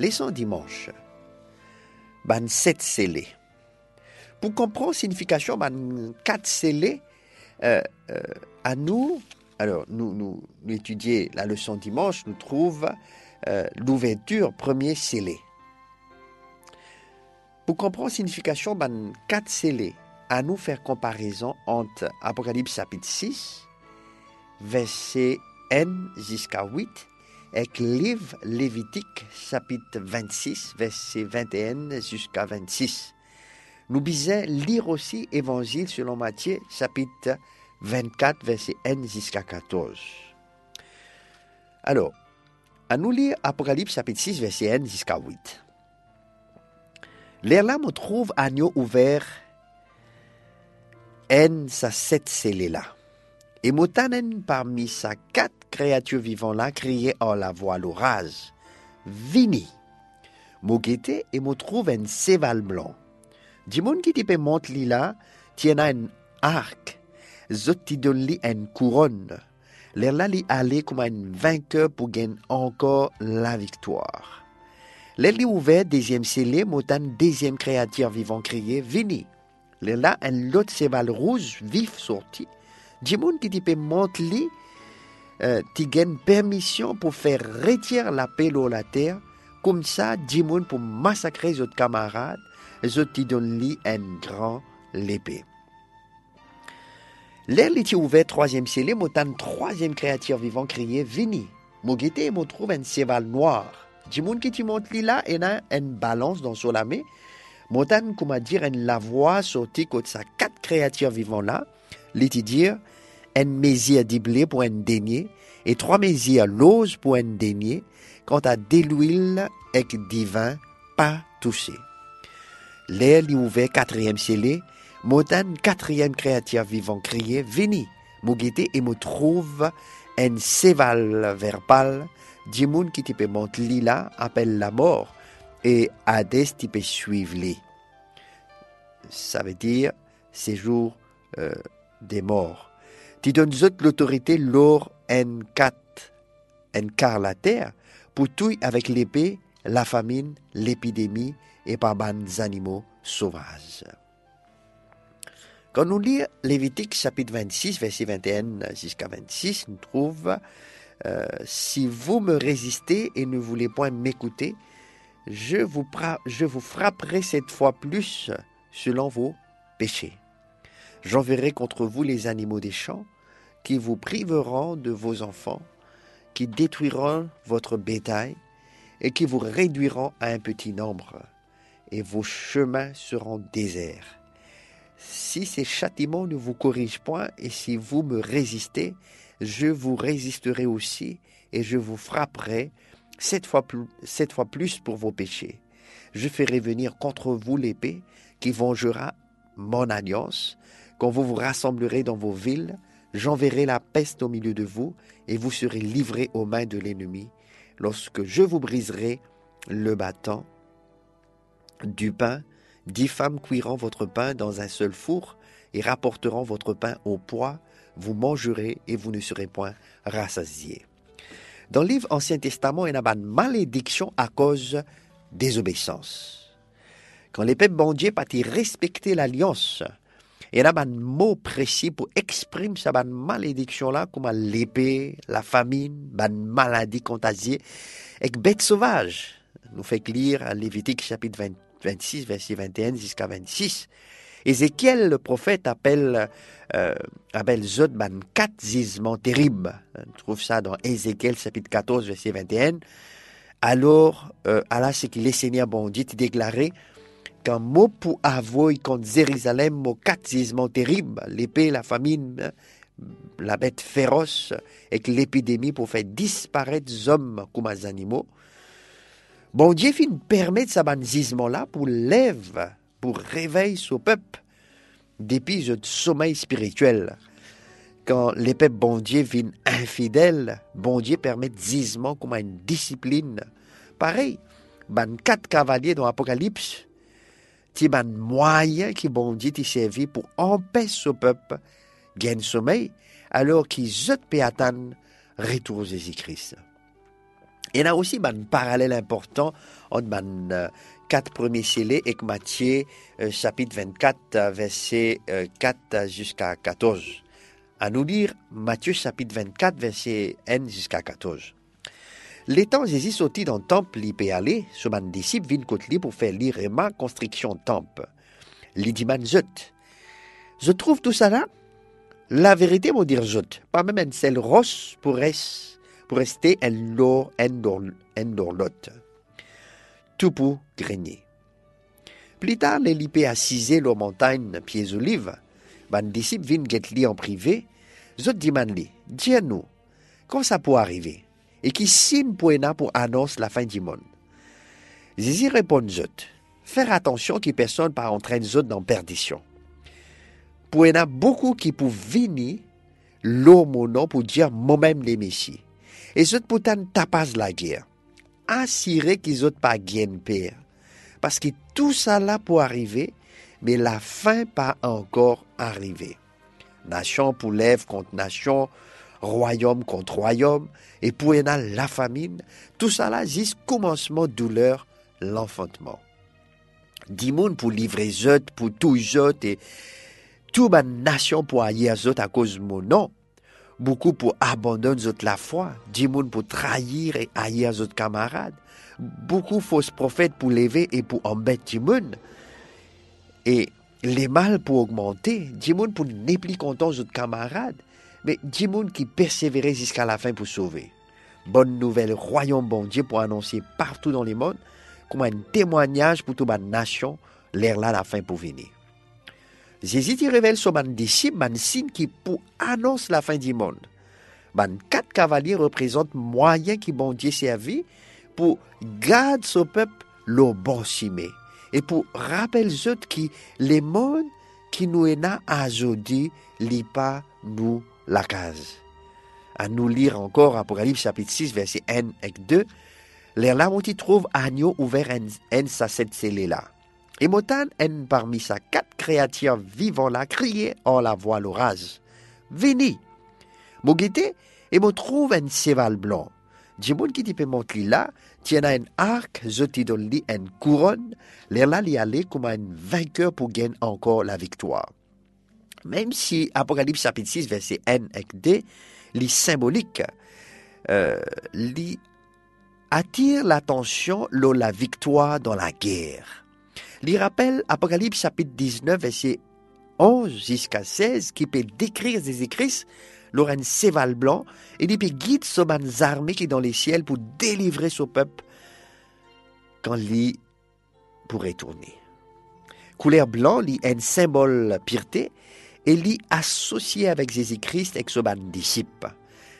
Laissons dimanche. Ban sept scellés. Pour comprendre la signification ban quatre scellés, euh, euh, à nous, alors nous, nous, la leçon dimanche, nous trouvons euh, l'ouverture premier scellé. Pour comprendre la signification ban quatre scellés, à nous faire comparaison entre Apocalypse chapitre 6, verset N jusqu'à 8, et livre Lévitique chapitre 26, verset 21 jusqu'à 26. Nous bisons lire aussi Évangile selon Matthieu chapitre 24, verset N jusqu'à 14. Alors, à nous lire Apocalypse chapitre 6, verset N jusqu'à 8. L'air là, on trouve agneau ouvert en sa sept scellés là. Et motanen parmi sa quatre créatures vivantes là criait en la voix l'orage. Vini. Mo guette et mo trouve un séval blanc. Du monde qui type monte li là, tient un arc. Zot ti donne une couronne. L'air là li allait comme un vainqueur pour gagner encore la victoire. L'air li ouvert deuxième scellé, motan deuxième créature vivant criait Vini. L'air là un lot séval rouge vif sorti. Monde qui monte li, ti gagne permission pour faire retirer la paix sur la terre, comme ça, monde pour massacrer les autres camarades, les autres ti donne li un grand l'épée. L'air ti ouvert troisième scellé, motan troisième créature vivant criait Vini. Mo guette mo trouve un cheval noir. Monde qui ti monte là, et a une balance dans son main. Motan, comment dire, une la voix sortie contre sa quatre créatures vivant là, dire, un mesure diblé pour un denier, et trois mesures l'ose pour un denier, quant à de l'huile et divin pas touché. L'air li ouvert quatrième scellé, motan quatrième créature vivant criait, Vini, mo guette et me trouve un séval verbal, monde qui type monte lila appelle la mort, et Hadès type suivre les. Ça veut dire séjour euh, des morts. Tu donnes l'autorité car la terre, pour tout avec l'épée, la famine, l'épidémie et par bandes animaux sauvages. Quand nous lisons Lévitique chapitre 26, verset 21 jusqu'à 26, nous trouvons euh, Si vous me résistez et ne voulez point m'écouter, je vous, je vous frapperai cette fois plus selon vos péchés. J'enverrai contre vous les animaux des champs qui vous priveront de vos enfants, qui détruiront votre bétail et qui vous réduiront à un petit nombre, et vos chemins seront déserts. Si ces châtiments ne vous corrigent point et si vous me résistez, je vous résisterai aussi et je vous frapperai sept fois plus, pour vos péchés. Je ferai venir contre vous l'épée qui vengera mon alliance. Quand vous vous rassemblerez dans vos villes, j'enverrai la peste au milieu de vous, et vous serez livrés aux mains de l'ennemi, lorsque je vous briserai le bâton du pain. Dix femmes cuiront votre pain dans un seul four et rapporteront votre pain au poids. Vous mangerez et vous ne serez point rassasiés. Dans le livre Ancien Testament, il y a malédiction à cause désobéissance. Quand les peuples bon Dieu pas respecter l'alliance, y a un mot précis pour exprimer cette malédiction-là, comme l'épée, la famine, une maladie contagieuse, et bête sauvage. Nous fait lire à Lévitique chapitre 20, 26, verset 21 jusqu'à 26. Ézéchiel, le prophète, appelle, euh, appelle Zot ban quatre gisements terribles. On trouve ça dans Ézéchiel chapitre 14, verset 21. Alors, euh, Allah, c'est que les seigneurs bon Dieu déclaré qu'un mot pour avouer contre Jérusalem, quatre gisements terribles, l'épée, la famine, la bête féroce, et que l'épidémie pour faire disparaître les hommes comme les animaux. Bon Dieu fin permettre ça gisement là pour lève, pour réveiller ce peuple depuis ce sommeil spirituel. Quand les peuples bon Dieu viennent infidèles, bon Dieu permet gisement comme une discipline. Pareil, ban quatre cavaliers dans l'Apocalypse, un moyen qui bon pour empêcher ce peuple alors qu'ils autres retournent Jésus-Christ. Il y a aussi un parallèle important entre les euh, quatre premiers scellés et Matthieu euh, chapitre 24, verset 4 jusqu'à 14. À nous lire Matthieu chapitre 24, verset 1 jusqu'à 14. L'étant Jésus sorti dans le temple, il peut aller, ce man disciple vient côté pour faire lire ma construction temple. Il dit man Je trouve tout ça là. La vérité, mon dire zot, pas même un seul roche pour, pour rester un lor en lot. Tout pour grenier. Plus tard, les lipé assisé leur montagne pieds olives. Man disciple vient get en privé. Zot dit man li, dis-nous, comment ça peut arriver? Et qui signe pour annonce la fin du monde. Zizi répond zot, faire attention que personne pas entraîne zot dans perdition. Pour y a beaucoup qui pour mon nom pour dire moi-même les messieurs. Et zot pour tapas la guerre. Assurer qu'ils ont pas gain père. Parce que tout ça là pour arriver, mais la fin pas encore arrivé. Nation pour lèvres contre nation, royaume contre royaume, et pour la famine, tout ça là, juste commencement douleur, l'enfantement. Dimoun pour livrer zot, pour tout zot, et toute ma nation pour haïr zot à cause de mon nom. Beaucoup pour abandonner zot la foi, dimoun pour trahir et haïr zot camarades. Beaucoup fausses prophètes pour lever et pour embêter dimoun. Et les mal pour augmenter, dimoun pour plus content zot camarades mais du monde qui persévérait jusqu'à la fin pour sauver. Bonne nouvelle, royaume bon Dieu pour annoncer partout dans le monde, comme un témoignage pour toute la nation, l'air là la fin pour venir. Jésus y révèle son man disciple, un signe qui pour annonce la fin du monde. Man quatre cavaliers représentent moyen qui bon Dieu servi pour garder son peuple le bon cimé et pour rappeler autres qui les mondes qui nous est à aujourd'hui, li pas nous la case. À nous lire encore Apocalypse chapitre 6, verset 1 et 2, les tu trouves agneau ouvert en, sa cette là. Et motan en parmi sa quatre créatures vivant là crier en la voix l'orage. Vini! Mo et mo trouve un cheval blanc. Djimoun qui te montrer là, tient un arc, zoti donne une couronne, l'air là li aller comme un vainqueur pour gagner encore la victoire. Même si Apocalypse chapitre 6, verset 1 et 2, les symbolique, euh, attire l'attention lors la victoire dans la guerre. Il rappelle Apocalypse chapitre 19, verset 11 jusqu'à 16, qui peut décrire des écrits lors un séval blanc et il peut guider ses armées qui dans les ciels pour délivrer son peuple quand il pourrait tourner. Couleur blanc, est un symbole pureté l'y associé avec Jésus-Christ et son disciple.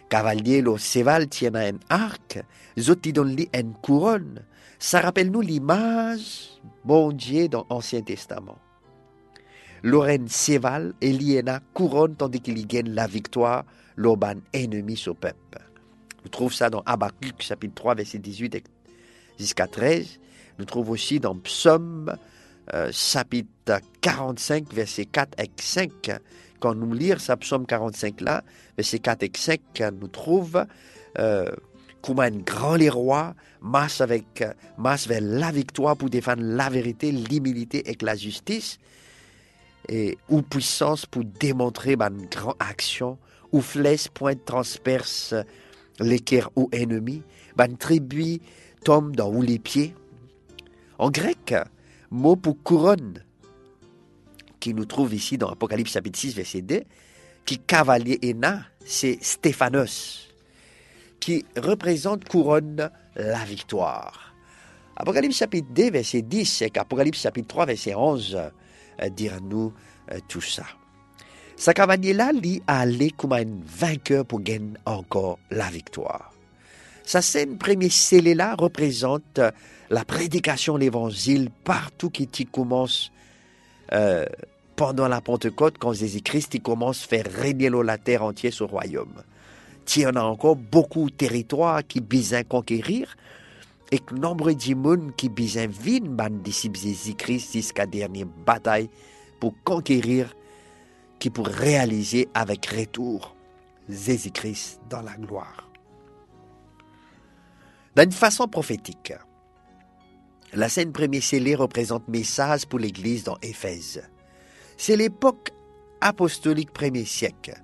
Cavalier le cheval tient un arc, zoti donne li une couronne. Ça rappelle nous l'image bon Dieu dans l'Ancien Testament. Lorraine cheval et liena couronne tandis qu'il y gagne la victoire l'oban ennemi au peuple. Nous trouvons ça dans Habakkuk chapitre 3 verset 18 jusqu'à 13. Nous trouvons aussi dans Psaume euh, chapitre 45, verset 4 et 5. Quand nous lisons ce psaume 45 là, verset 4 et 5, nous trouve euh, comme un grand les rois masse avec vers la victoire pour défendre la vérité, l'humilité et la justice, et ou puissance pour démontrer une grande action, ou flèche pointe transperce l'équerre ou ennemi, une tribu tombe dans où les pieds. En grec, mot pour couronne, qui nous trouve ici dans Apocalypse chapitre 6, verset 2, qui cavalier Ena, c'est Stéphanos, qui représente couronne la victoire. Apocalypse chapitre 2, verset 10, et Apocalypse chapitre 3, verset 11, euh, nous euh, tout ça. Ce cavalier-là, lui, allé comme un vainqueur pour gagner encore la victoire. Sa scène premier scellé-là représente la prédication de l'évangile partout qui commence euh, pendant la Pentecôte, quand Jésus-Christ commence à faire régner la terre entière sur royaume. Il y en a encore beaucoup de territoires qui besoin conquérir et que nombre monde qui besoin vivre ban disciples Jésus-Christ jusqu'à dernière bataille pour conquérir, qui pour réaliser avec retour Jésus-Christ dans la gloire. D'une façon prophétique, la scène premier scellée représente message pour l'Église dans Éphèse. C'est l'époque apostolique premier siècle.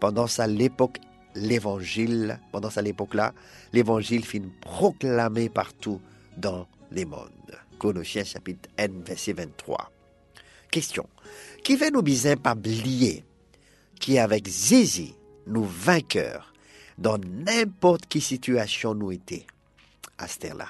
Pendant ça, l'époque, l'évangile, pendant ça, l'époque-là, l'évangile finit proclamé partout dans les mondes. Colossiens chapitre N, verset 23. Question. Qui fait nous besoin pas oublier qui avec Zézi, nous vainqueurs, dans n'importe quelle situation nous étions à ce là